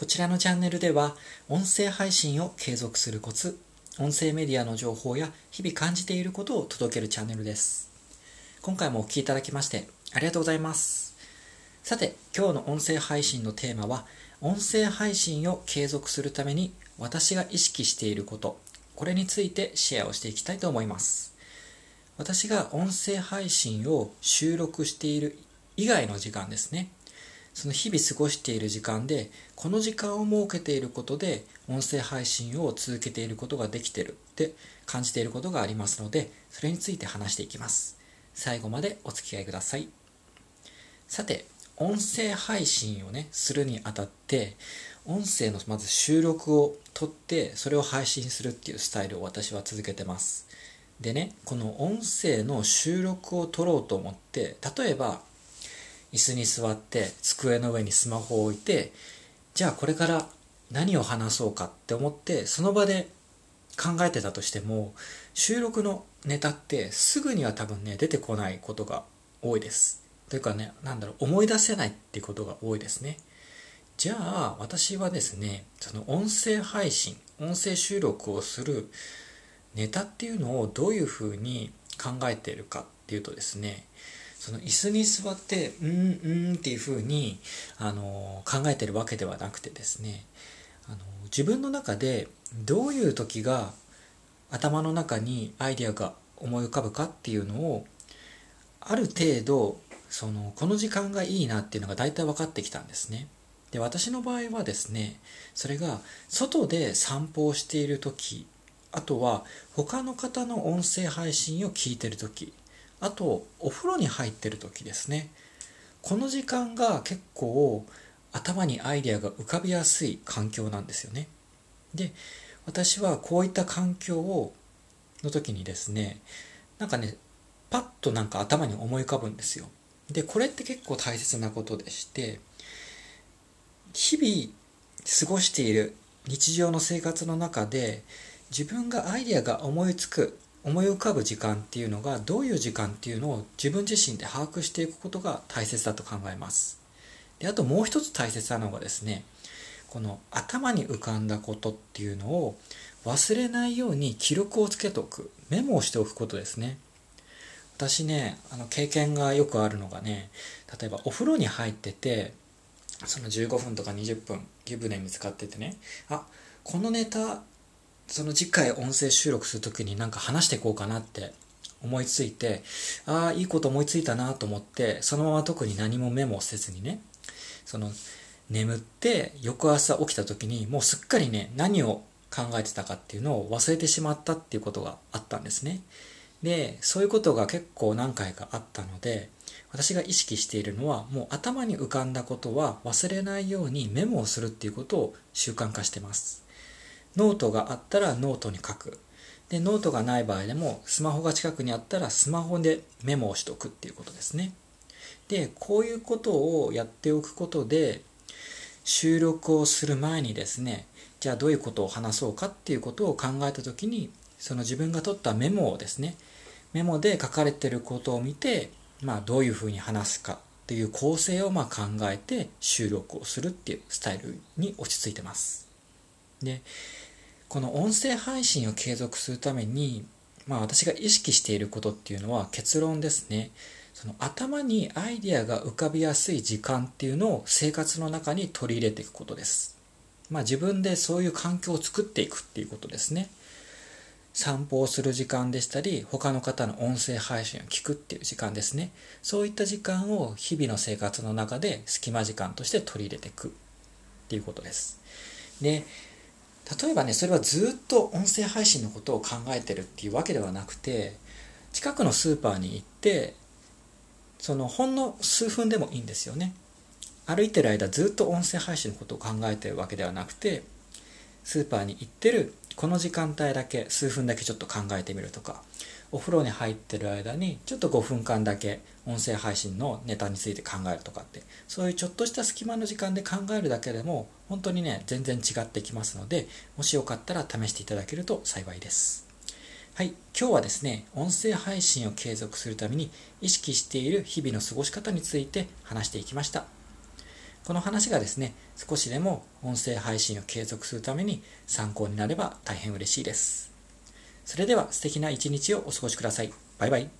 こちらのチャンネルでは音声配信を継続するコツ音声メディアの情報や日々感じていることを届けるチャンネルです。今回もお聴きいただきましてありがとうございます。さて今日の音声配信のテーマは音声配信を継続するために私が意識していること。これについてシェアをしていきたいと思います。私が音声配信を収録している以外の時間ですね。その日々過ごしている時間でこの時間を設けていることで音声配信を続けていることができてるって感じていることがありますのでそれについて話していきます。最後までお付き合いください。さて音声配信をねするにあたって音声のまず収録を撮ってそれを配信するっていうスタイルを私は続けてます。でねこの音声の収録を撮ろうと思って例えば椅子に座って机の上にスマホを置いてじゃあこれから何を話そうかって思ってその場で考えてたとしても収録のネタってすぐには多分ね出てこないことが多いです。というかね何だろう思い出せないっていうことが多いですね。じゃあ私はですねその音声配信音声収録をするネタっていうのをどういうふうに考えているかっていうとですねその椅子に座ってうんうんっていうふうにあの考えてるわけではなくてですねあの自分の中でどういう時が頭の中にアイデアが思い浮かぶかっていうのをある程度そのこの時間がいいなっていうのが大体分かってきたんですね。で私の場合はですねそれが外で散歩をしている時あとは他の方の音声配信を聞いてる時あとお風呂に入ってる時ですね。この時間が結構頭にアイデアが浮かびやすい環境なんですよね。で私はこういった環境をの時にですねなんかねパッとなんか頭に思い浮かぶんですよ。でこれって結構大切なことでして日々過ごしている日常の生活の中で自分がアイデアが思いつく思い浮かぶ時間っていうのがどういう時間っていうのを自分自身で把握していくことが大切だと考えます。であともう一つ大切なのがですねこの頭に浮かんだことっていうのを忘れないように記録をつけておく。メモをしておくことですね。私ねあの経験がよくあるのがね例えばお風呂に入っててその15分とか20分湯船に使っててねあこのネタその次回音声収録する時になんか話していこうかなって思いついて、ああ、いいこと思いついたなと思って、そのまま特に何もメモせずにね、その眠って翌朝起きた時にもうすっかりね、何を考えてたかっていうのを忘れてしまったっていうことがあったんですね。で、そういうことが結構何回かあったので、私が意識しているのはもう頭に浮かんだことは忘れないようにメモをするっていうことを習慣化してます。ノートがあったらノートに書く。で、ノートがない場合でも、スマホが近くにあったらスマホでメモをしておくっていうことですね。で、こういうことをやっておくことで、収録をする前にですね、じゃあどういうことを話そうかっていうことを考えた時に、その自分が取ったメモをですね、メモで書かれてることを見て、まあどういうふうに話すかっていう構成をま考えて収録をするっていうスタイルに落ち着いてます。で、この音声配信を継続するために、まあ私が意識していることっていうのは結論ですね。その頭にアイデアが浮かびやすい時間っていうのを生活の中に取り入れていくことです。まあ自分でそういう環境を作っていくっていうことですね。散歩をする時間でしたり、他の方の音声配信を聞くっていう時間ですね。そういった時間を日々の生活の中で隙間時間として取り入れていくっていうことです。で、例えばねそれはずっと音声配信のことを考えてるっていうわけではなくて近くのスーパーに行ってそのほんの数分でもいいんですよね。歩いてる間ずっと音声配信のことを考えてるわけではなくてスーパーに行ってるこの時間帯だけ数分だけちょっと考えてみるとかお風呂に入ってる間にちょっと5分間だけ音声配信のネタについて考えるとかってそういうちょっとした隙間の時間で考えるだけでも本当にね全然違ってきますのでもしよかったら試していただけると幸いですはい今日はですね音声配信を継続するために意識している日々の過ごし方について話していきましたこの話がですね、少しでも音声配信を継続するために参考になれば大変嬉しいです。それでは素敵な一日をお過ごしください。バイバイ。